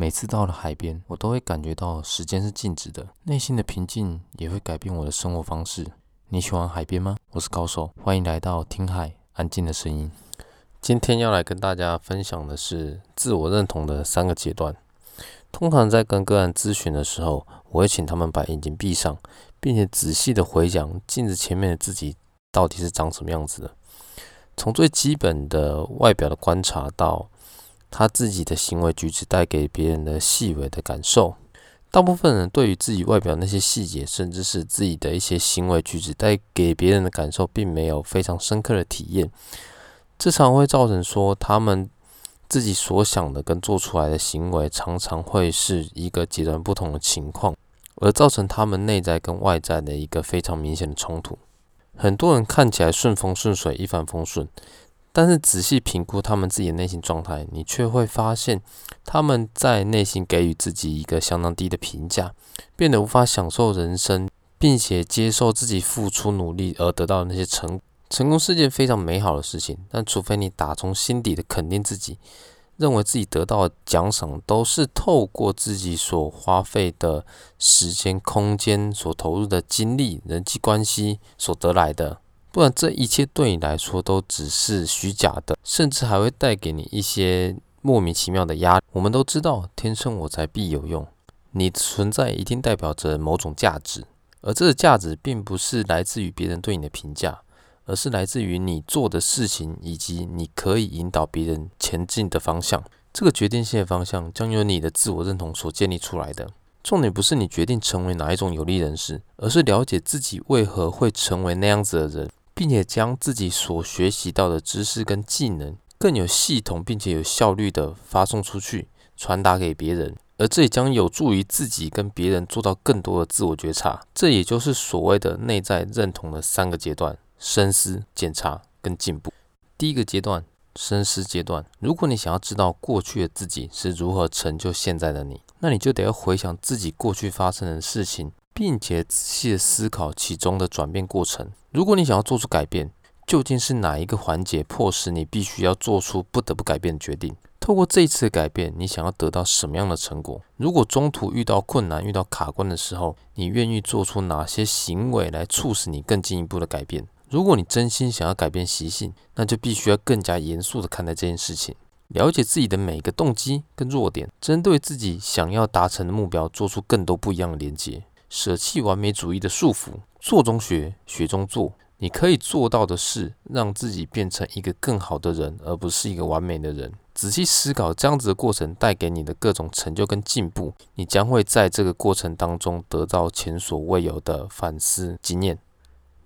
每次到了海边，我都会感觉到时间是静止的，内心的平静也会改变我的生活方式。你喜欢海边吗？我是高手，欢迎来到听海安静的声音。今天要来跟大家分享的是自我认同的三个阶段。通常在跟个案咨询的时候，我会请他们把眼睛闭上，并且仔细的回想镜子前面的自己到底是长什么样子的。从最基本的外表的观察到他自己的行为举止带给别人的细微的感受。大部分人对于自己外表那些细节，甚至是自己的一些行为举止带给别人的感受，并没有非常深刻的体验。这常会造成说他们。自己所想的跟做出来的行为，常常会是一个截然不同的情况，而造成他们内在跟外在的一个非常明显的冲突。很多人看起来顺风顺水、一帆风顺，但是仔细评估他们自己的内心状态，你却会发现他们在内心给予自己一个相当低的评价，变得无法享受人生，并且接受自己付出努力而得到的那些成。成功是件非常美好的事情，但除非你打从心底的肯定自己，认为自己得到奖赏都是透过自己所花费的时间、空间、所投入的精力、人际关系所得来的，不然这一切对你来说都只是虚假的，甚至还会带给你一些莫名其妙的压力。我们都知道，天生我材必有用，你的存在一定代表着某种价值，而这个价值并不是来自于别人对你的评价。而是来自于你做的事情，以及你可以引导别人前进的方向。这个决定性的方向将由你的自我认同所建立出来的。重点不是你决定成为哪一种有利人士，而是了解自己为何会成为那样子的人，并且将自己所学习到的知识跟技能更有系统并且有效率的发送出去，传达给别人。而这也将有助于自己跟别人做到更多的自我觉察。这也就是所谓的内在认同的三个阶段。深思、检查跟进步。第一个阶段，深思阶段。如果你想要知道过去的自己是如何成就现在的你，那你就得要回想自己过去发生的事情，并且仔细的思考其中的转变过程。如果你想要做出改变，究竟是哪一个环节迫使你必须要做出不得不改变的决定？透过这一次的改变，你想要得到什么样的成果？如果中途遇到困难、遇到卡关的时候，你愿意做出哪些行为来促使你更进一步的改变？如果你真心想要改变习性，那就必须要更加严肃地看待这件事情，了解自己的每一个动机跟弱点，针对自己想要达成的目标，做出更多不一样的连接，舍弃完美主义的束缚，做中学，学中做。你可以做到的是，让自己变成一个更好的人，而不是一个完美的人。仔细思考这样子的过程带给你的各种成就跟进步，你将会在这个过程当中得到前所未有的反思经验。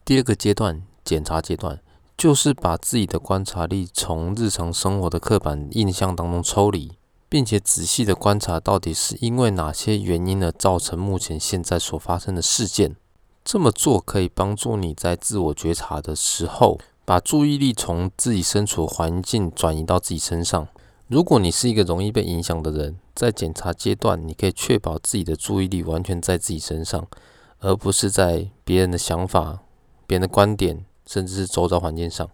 第二个阶段。检查阶段就是把自己的观察力从日常生活的刻板印象当中抽离，并且仔细的观察到底是因为哪些原因而造成目前现在所发生的事件。这么做可以帮助你在自我觉察的时候，把注意力从自己身处环境转移到自己身上。如果你是一个容易被影响的人，在检查阶段，你可以确保自己的注意力完全在自己身上，而不是在别人的想法、别人的观点。甚至是周遭环境上，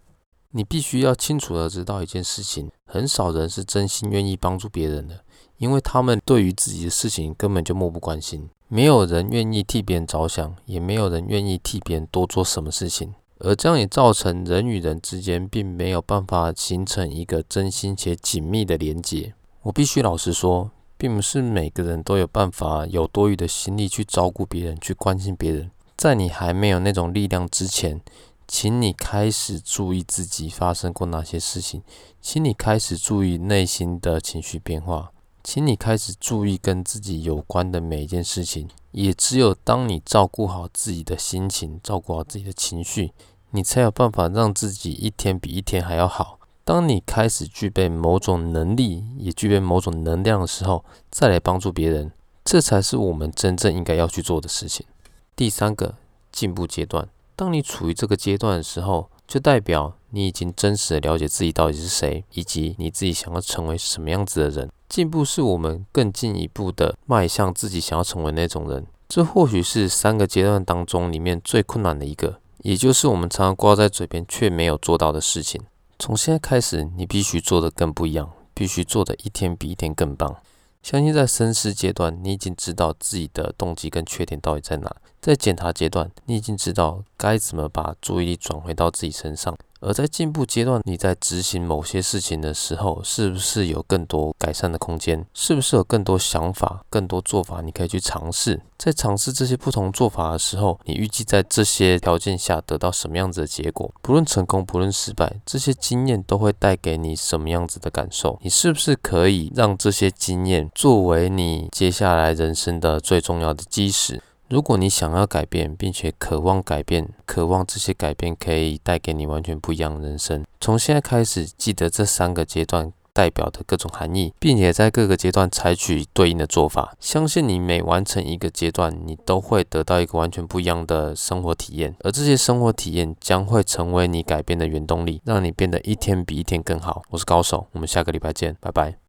你必须要清楚的知道一件事情：很少人是真心愿意帮助别人的，因为他们对于自己的事情根本就漠不关心。没有人愿意替别人着想，也没有人愿意替别人多做什么事情，而这样也造成人与人之间并没有办法形成一个真心且紧密的连接。我必须老实说，并不是每个人都有办法有多余的心力去照顾别人，去关心别人。在你还没有那种力量之前。请你开始注意自己发生过哪些事情，请你开始注意内心的情绪变化，请你开始注意跟自己有关的每一件事情。也只有当你照顾好自己的心情，照顾好自己的情绪，你才有办法让自己一天比一天还要好。当你开始具备某种能力，也具备某种能量的时候，再来帮助别人，这才是我们真正应该要去做的事情。第三个进步阶段。当你处于这个阶段的时候，就代表你已经真实的了解自己到底是谁，以及你自己想要成为什么样子的人。进步是我们更进一步的迈向自己想要成为那种人。这或许是三个阶段当中里面最困难的一个，也就是我们常常挂在嘴边却没有做到的事情。从现在开始，你必须做的更不一样，必须做的一天比一天更棒。相信在深思阶段，你已经知道自己的动机跟缺点到底在哪；在检查阶段，你已经知道该怎么把注意力转回到自己身上。而在进步阶段，你在执行某些事情的时候，是不是有更多改善的空间？是不是有更多想法、更多做法你可以去尝试？在尝试这些不同做法的时候，你预计在这些条件下得到什么样子的结果？不论成功，不论失败，这些经验都会带给你什么样子的感受？你是不是可以让这些经验作为你接下来人生的最重要的基石？如果你想要改变，并且渴望改变，渴望这些改变可以带给你完全不一样的人生，从现在开始，记得这三个阶段代表的各种含义，并且在各个阶段采取对应的做法。相信你每完成一个阶段，你都会得到一个完全不一样的生活体验，而这些生活体验将会成为你改变的原动力，让你变得一天比一天更好。我是高手，我们下个礼拜见，拜拜。